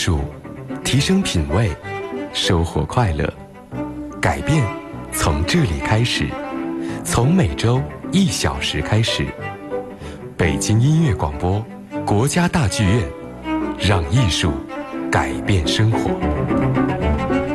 术，提升品味，收获快乐。改变从这里开始，从每周一小时开始。北京音乐广播，国家大剧院，让艺术改变生活。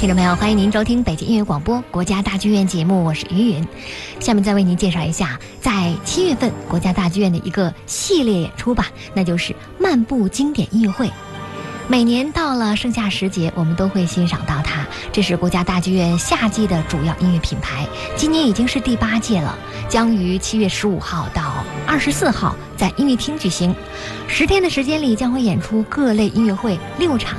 听众朋友，欢迎您收听北京音乐广播国家大剧院节目，我是于云。下面再为您介绍一下，在七月份国家大剧院的一个系列演出吧，那就是漫步经典音乐会。每年到了盛夏时节，我们都会欣赏到它。这是国家大剧院夏季的主要音乐品牌，今年已经是第八届了，将于七月十五号到二十四号在音乐厅举行。十天的时间里，将会演出各类音乐会六场。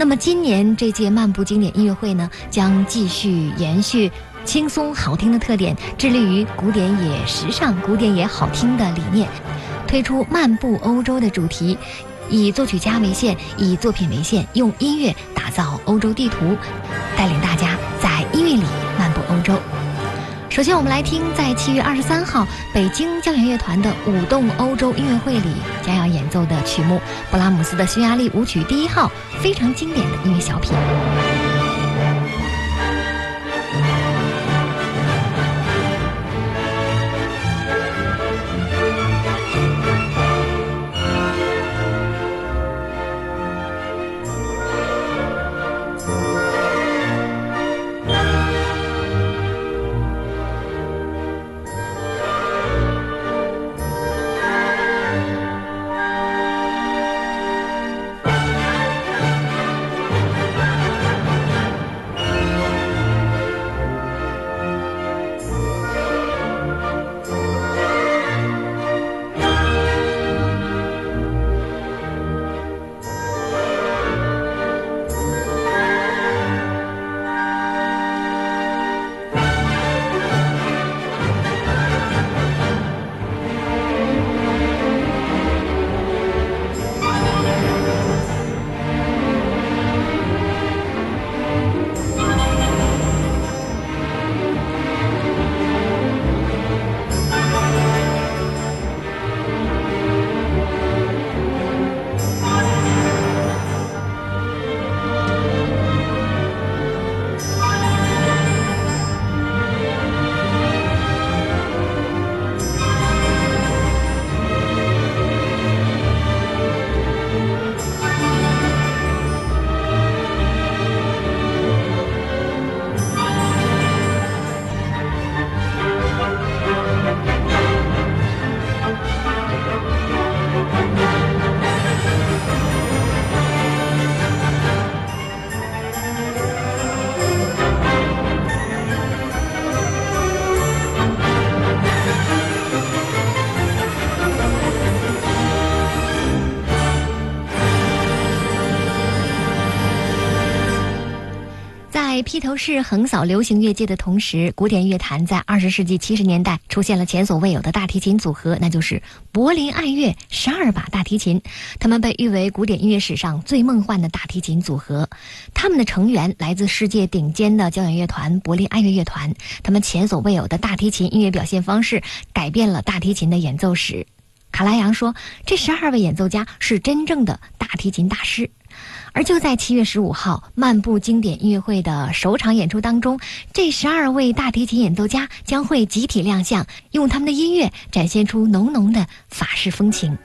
那么今年这届漫步经典音乐会呢，将继续延续轻松好听的特点，致力于古典也时尚、古典也好听的理念，推出漫步欧洲的主题，以作曲家为线，以作品为线，用音乐打造欧洲地图，带领大首先，我们来听在七月二十三号北京交响乐团的舞动欧洲音乐会里将要演奏的曲目——布拉姆斯的匈牙利舞曲第一号，非常经典的音乐小品。披头士横扫流行乐界的同时，古典乐坛在二十世纪七十年代出现了前所未有的大提琴组合，那就是柏林爱乐十二把大提琴。他们被誉为古典音乐史上最梦幻的大提琴组合。他们的成员来自世界顶尖的交响乐团柏林爱乐乐团。他们前所未有的大提琴音乐表现方式，改变了大提琴的演奏史。卡拉扬说：“这十二位演奏家是真正的大提琴大师。”而就在七月十五号漫步经典音乐会的首场演出当中，这十二位大提琴演奏家将会集体亮相，用他们的音乐展现出浓浓的法式风情。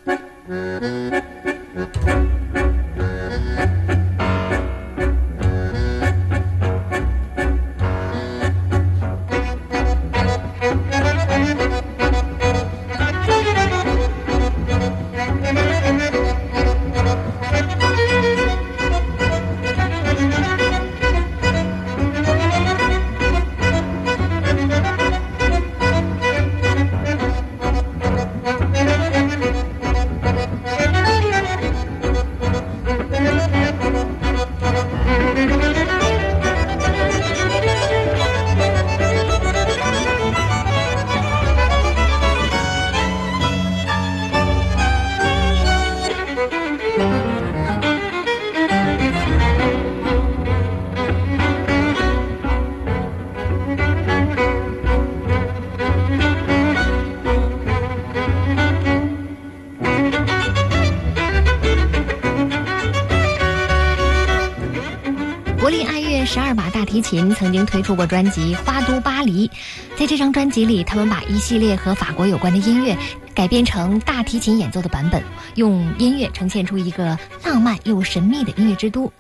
琴曾经推出过专辑《花都巴黎》，在这张专辑里，他们把一系列和法国有关的音乐改编成大提琴演奏的版本，用音乐呈现出一个浪漫又神秘的音乐之都。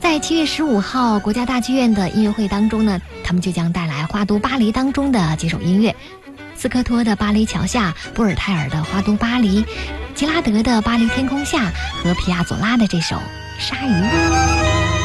在七月十五号国家大剧院的音乐会当中呢，他们就将带来《花都巴黎》当中的几首音乐：斯科托的《巴黎桥下》，波尔泰尔的《花都巴黎》，吉拉德的《巴黎天空下》和皮亚佐拉的这首。鲨鱼。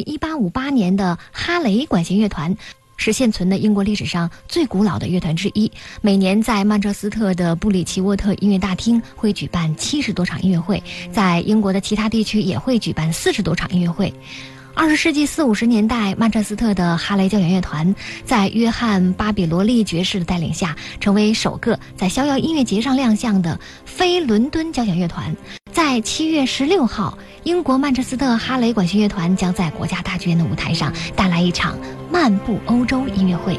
一八五八年的哈雷管弦乐团是现存的英国历史上最古老的乐团之一，每年在曼彻斯特的布里奇沃特音乐大厅会举办七十多场音乐会，在英国的其他地区也会举办四十多场音乐会。二十世纪四五十年代，曼彻斯特的哈雷交响乐团在约翰巴比罗利爵士的带领下，成为首个在逍遥音乐节上亮相的非伦敦交响乐团。在七月十六号，英国曼彻斯特哈雷管弦乐团将在国家大剧院的舞台上带来一场漫步欧洲音乐会。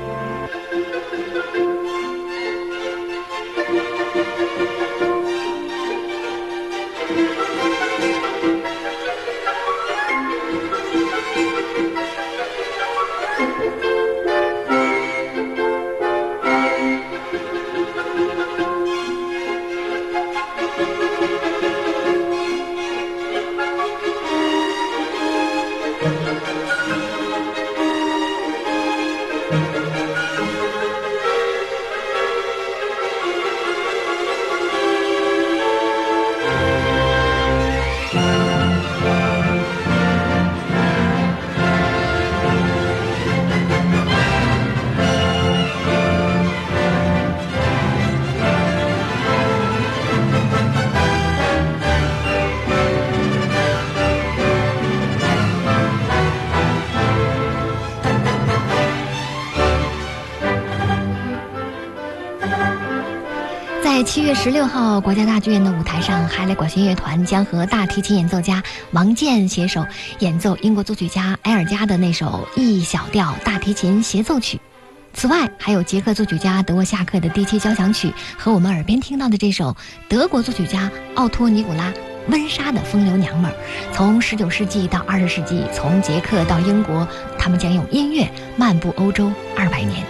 七月十六号，国家大剧院的舞台上，哈雷管弦乐团将和大提琴演奏家王健携手演奏英国作曲家埃尔加的那首 E 小调大提琴协奏曲。此外，还有捷克作曲家德沃夏克的第七交响曲和我们耳边听到的这首德国作曲家奥托尼古拉温莎的风流娘们儿。从十九世纪到二十世纪，从捷克到英国，他们将用音乐漫步欧洲二百年。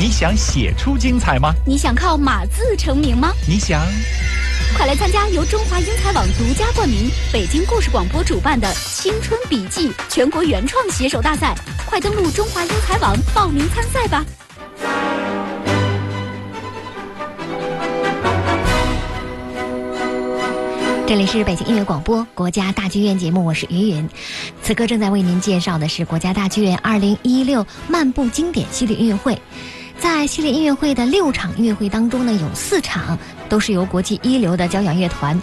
你想写出精彩吗？你想靠码字成名吗？你想快来参加由中华英才网独家冠名北京故事广播主办的青春笔记全国原创写手大赛快登录中华英才网报名参赛吧这里是北京音乐广播国家大剧院节目，我是云云。此刻正在为您介绍的是国家大剧院二零一六漫步经典系列音乐会。在系列音乐会的六场音乐会当中呢，有四场都是由国际一流的交响乐团，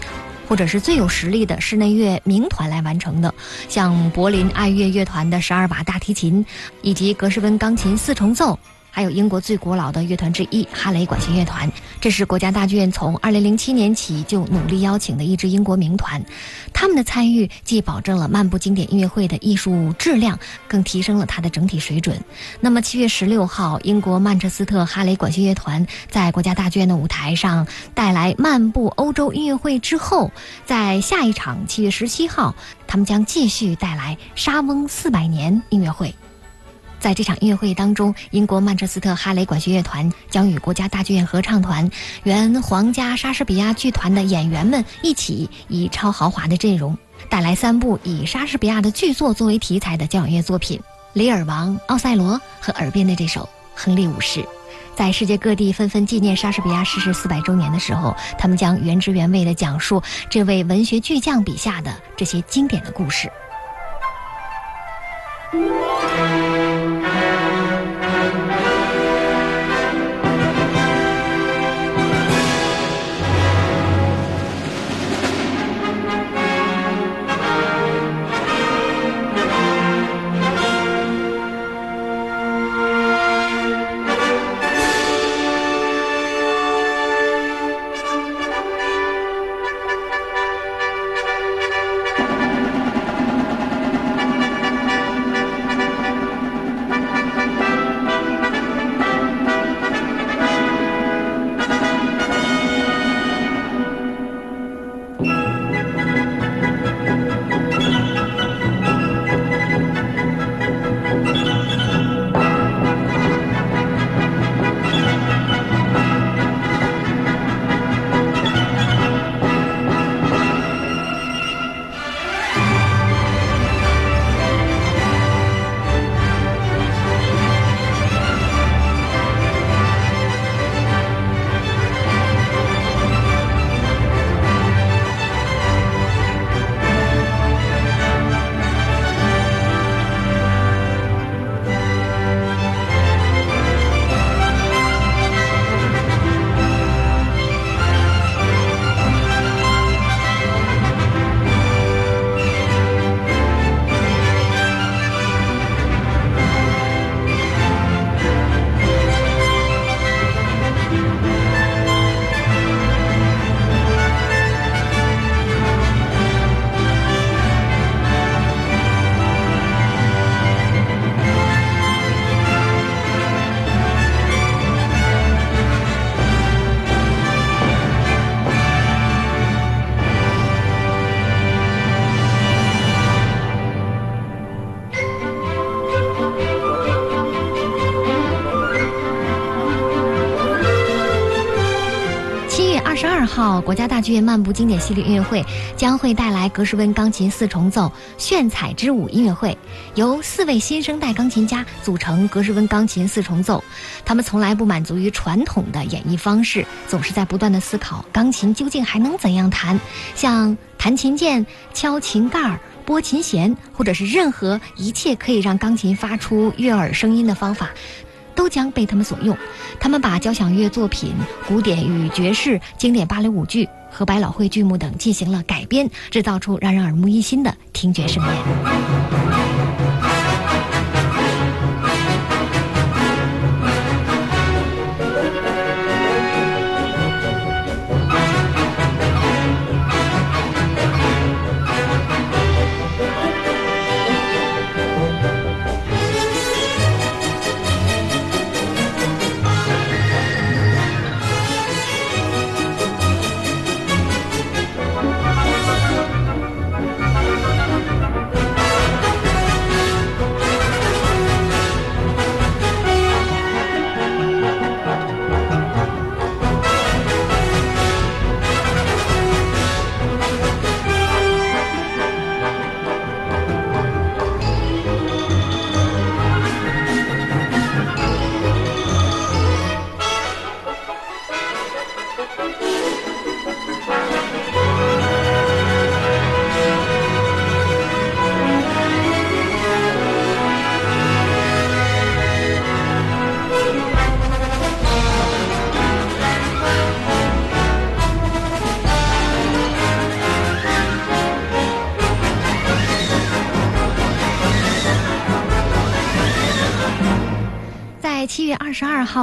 或者是最有实力的室内乐名团来完成的，像柏林爱乐乐团的十二把大提琴，以及格什温钢琴四重奏。还有英国最古老的乐团之一哈雷管弦乐团，这是国家大剧院从二零零七年起就努力邀请的一支英国名团。他们的参与既保证了漫步经典音乐会的艺术质量，更提升了它的整体水准。那么七月十六号，英国曼彻斯特哈雷管弦乐团在国家大剧院的舞台上带来漫步欧洲音乐会之后，在下一场七月十七号，他们将继续带来沙翁四百年音乐会。在这场音乐会当中，英国曼彻斯特哈雷管弦乐团将与国家大剧院合唱团、原皇家莎士比亚剧团的演员们一起，以超豪华的阵容带来三部以莎士比亚的剧作作为题材的交响乐作品《李尔王》《奥赛罗》和耳边的这首《亨利五世》。在世界各地纷纷纪念莎士比亚逝世四百周年的时候，他们将原汁原味地讲述这位文学巨匠笔下的这些经典的故事。国家大剧院漫步经典系列音乐会将会带来格什温钢琴四重奏炫彩之舞音乐会，由四位新生代钢琴家组成格什温钢琴四重奏。他们从来不满足于传统的演绎方式，总是在不断的思考钢琴究竟还能怎样弹，像弹琴键、敲琴盖、拨琴弦，或者是任何一切可以让钢琴发出悦耳声音的方法。都将被他们所用。他们把交响乐作品、古典与爵士、经典芭蕾舞剧和百老汇剧目等进行了改编，制造出让人耳目一新的听觉盛宴。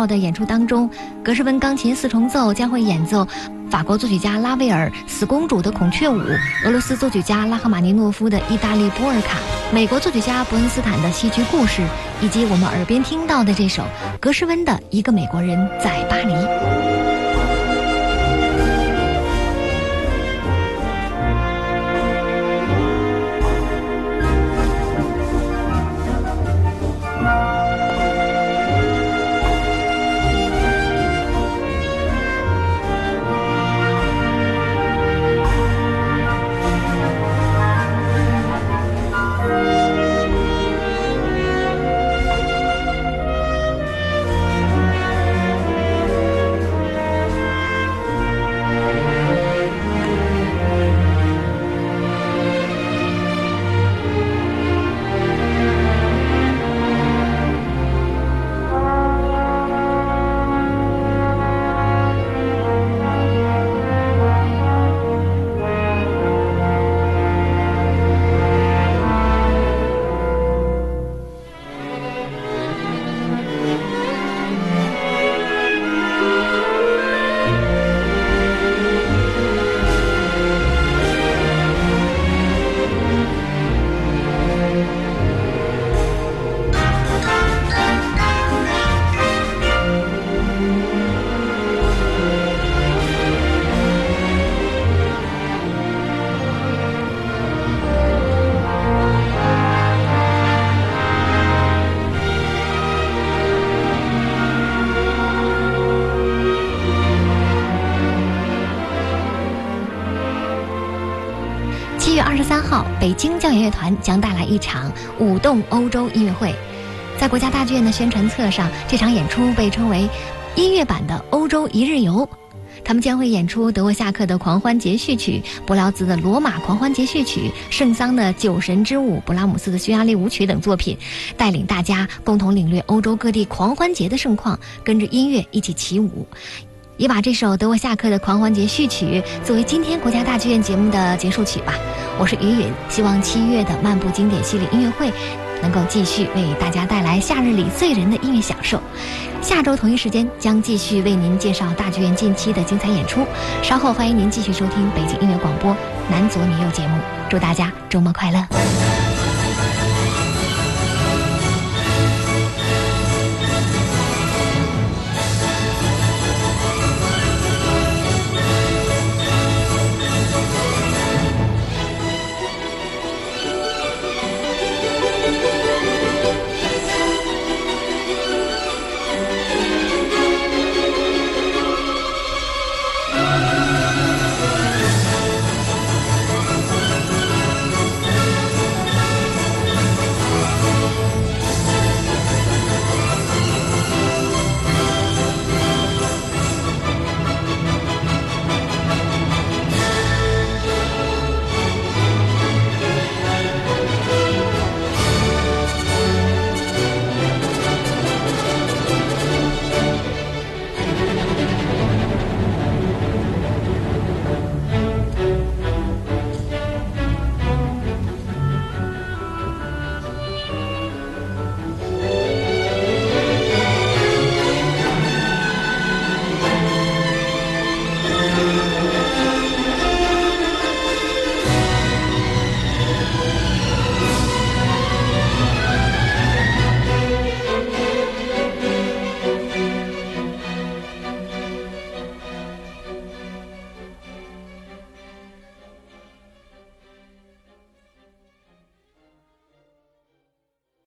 的演出当中，格什温钢琴四重奏将会演奏法国作曲家拉威尔《死公主的孔雀舞》，俄罗斯作曲家拉赫玛尼诺夫的《意大利波尔卡》，美国作曲家伯恩斯坦的戏剧故事，以及我们耳边听到的这首格什温的《一个美国人在巴黎》。北京交响乐团将带来一场舞动欧洲音乐会。在国家大剧院的宣传册上，这场演出被称为“音乐版的欧洲一日游”。他们将会演出德沃夏克的《狂欢节序曲》、柏辽兹的《罗马狂欢节序曲》、圣桑的《酒神之舞》、勃拉姆斯的《匈牙利舞曲》等作品，带领大家共同领略欧洲各地狂欢节的盛况，跟着音乐一起起舞。也把这首德沃夏克的《狂欢节序曲》作为今天国家大剧院节目的结束曲吧。我是于允，希望七月的漫步经典系列音乐会能够继续为大家带来夏日里醉人的音乐享受。下周同一时间将继续为您介绍大剧院近期的精彩演出。稍后欢迎您继续收听北京音乐广播《男左女右》节目。祝大家周末快乐！